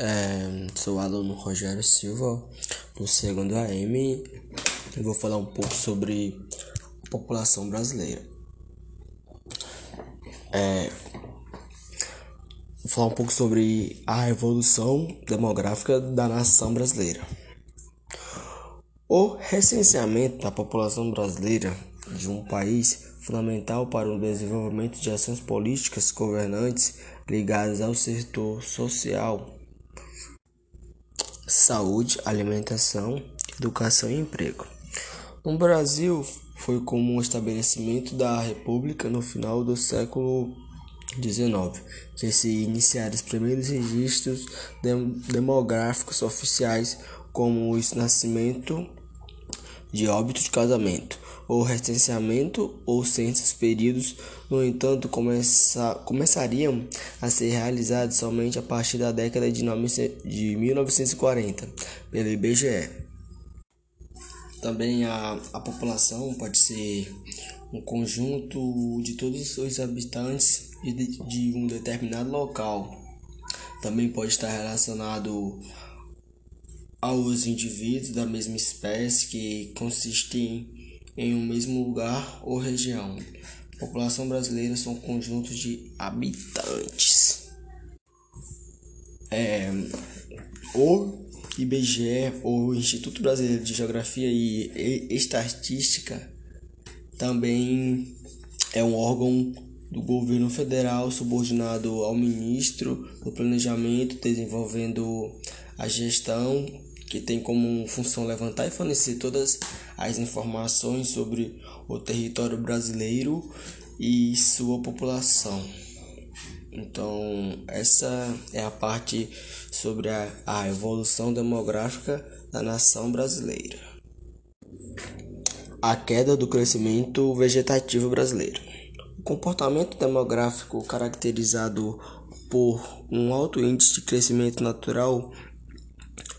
É, sou aluno Rogério Silva, do segundo AM, e vou falar um pouco sobre a população brasileira. É, vou falar um pouco sobre a evolução demográfica da nação brasileira. O recenseamento da população brasileira de um país fundamental para o desenvolvimento de ações políticas governantes ligadas ao setor social, saúde, alimentação, educação e emprego. No Brasil, foi como o estabelecimento da República no final do século XIX que se iniciaram os primeiros registros demográficos oficiais, como o nascimento de óbito de casamento, ou recenseamento ou censos períodos, no entanto, começa, começariam a ser realizados somente a partir da década de, de 1940 pelo IBGE. Também a, a população pode ser um conjunto de todos os habitantes de, de um determinado local. Também pode estar relacionado aos indivíduos da mesma espécie que consistem em um mesmo lugar ou região. População brasileira são conjuntos de habitantes. É, o IBGE, o Instituto Brasileiro de Geografia e Estatística, também é um órgão do governo federal subordinado ao ministro do Planejamento, desenvolvendo a gestão que tem como função levantar e fornecer todas as informações sobre o território brasileiro e sua população. Então, essa é a parte sobre a, a evolução demográfica da nação brasileira. A queda do crescimento vegetativo brasileiro. Comportamento demográfico caracterizado por um alto índice de crescimento natural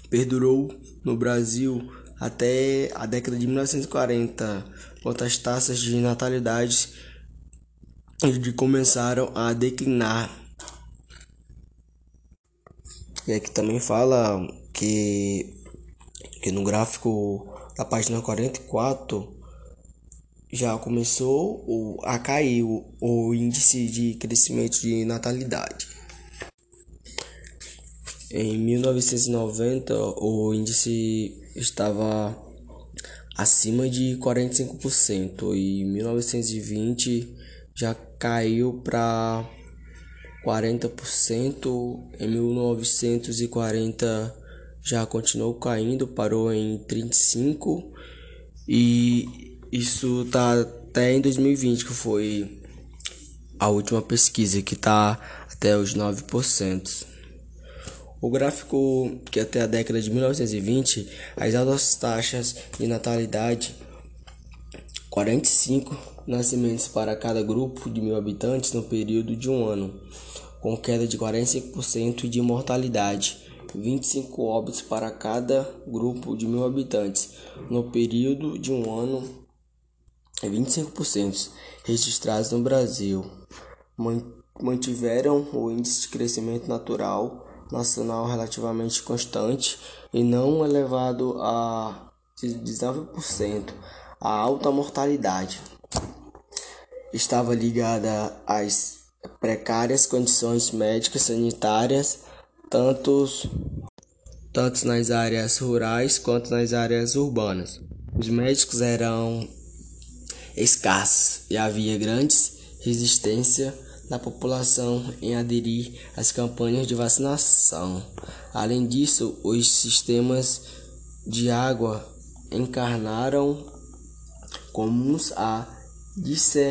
perdurou no Brasil até a década de 1940, quando as taxas de natalidade começaram a declinar. E aqui também fala que, que no gráfico da página 44 já começou a cair o, índice de crescimento de natalidade. Em 1990, o índice estava acima de 45% e em 1920 já caiu para 40%, em 1940 já continuou caindo, parou em 35 e isso tá até em 2020 que foi a última pesquisa que tá até os 9%. O gráfico que até a década de 1920, as altas taxas de natalidade, 45 nascimentos para cada grupo de mil habitantes no período de um ano, com queda de 45% de mortalidade, 25 óbitos para cada grupo de mil habitantes no período de um ano, 25% registrados no Brasil mantiveram o índice de crescimento natural nacional relativamente constante e não elevado a 19%. A alta mortalidade estava ligada às precárias condições médicas sanitárias, tanto, tanto nas áreas rurais quanto nas áreas urbanas. Os médicos eram escassos e havia grandes resistência da população em aderir às campanhas de vacinação. Além disso, os sistemas de água encarnaram comuns à disseminação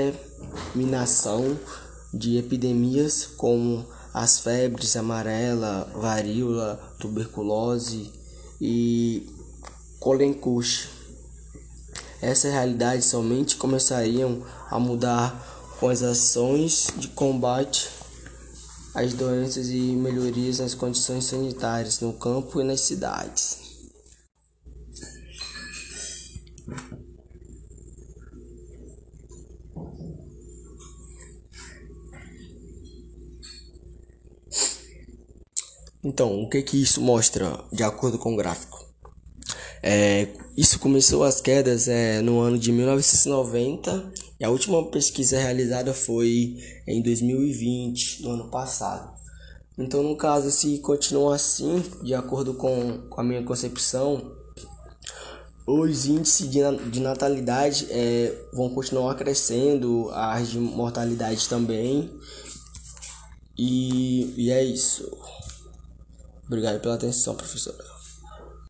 de epidemias como as febres amarela, varíola, tuberculose e colencuche. Essa realidade somente começariam a mudar com as ações de combate às doenças e melhorias nas condições sanitárias no campo e nas cidades. Então, o que que isso mostra de acordo com o gráfico? É, isso começou as quedas é, no ano de 1990 e a última pesquisa realizada foi em 2020, no ano passado. Então, no caso, se continuar assim, de acordo com, com a minha concepção, os índices de, de natalidade é, vão continuar crescendo, as de mortalidade também. E, e é isso. Obrigado pela atenção, professora.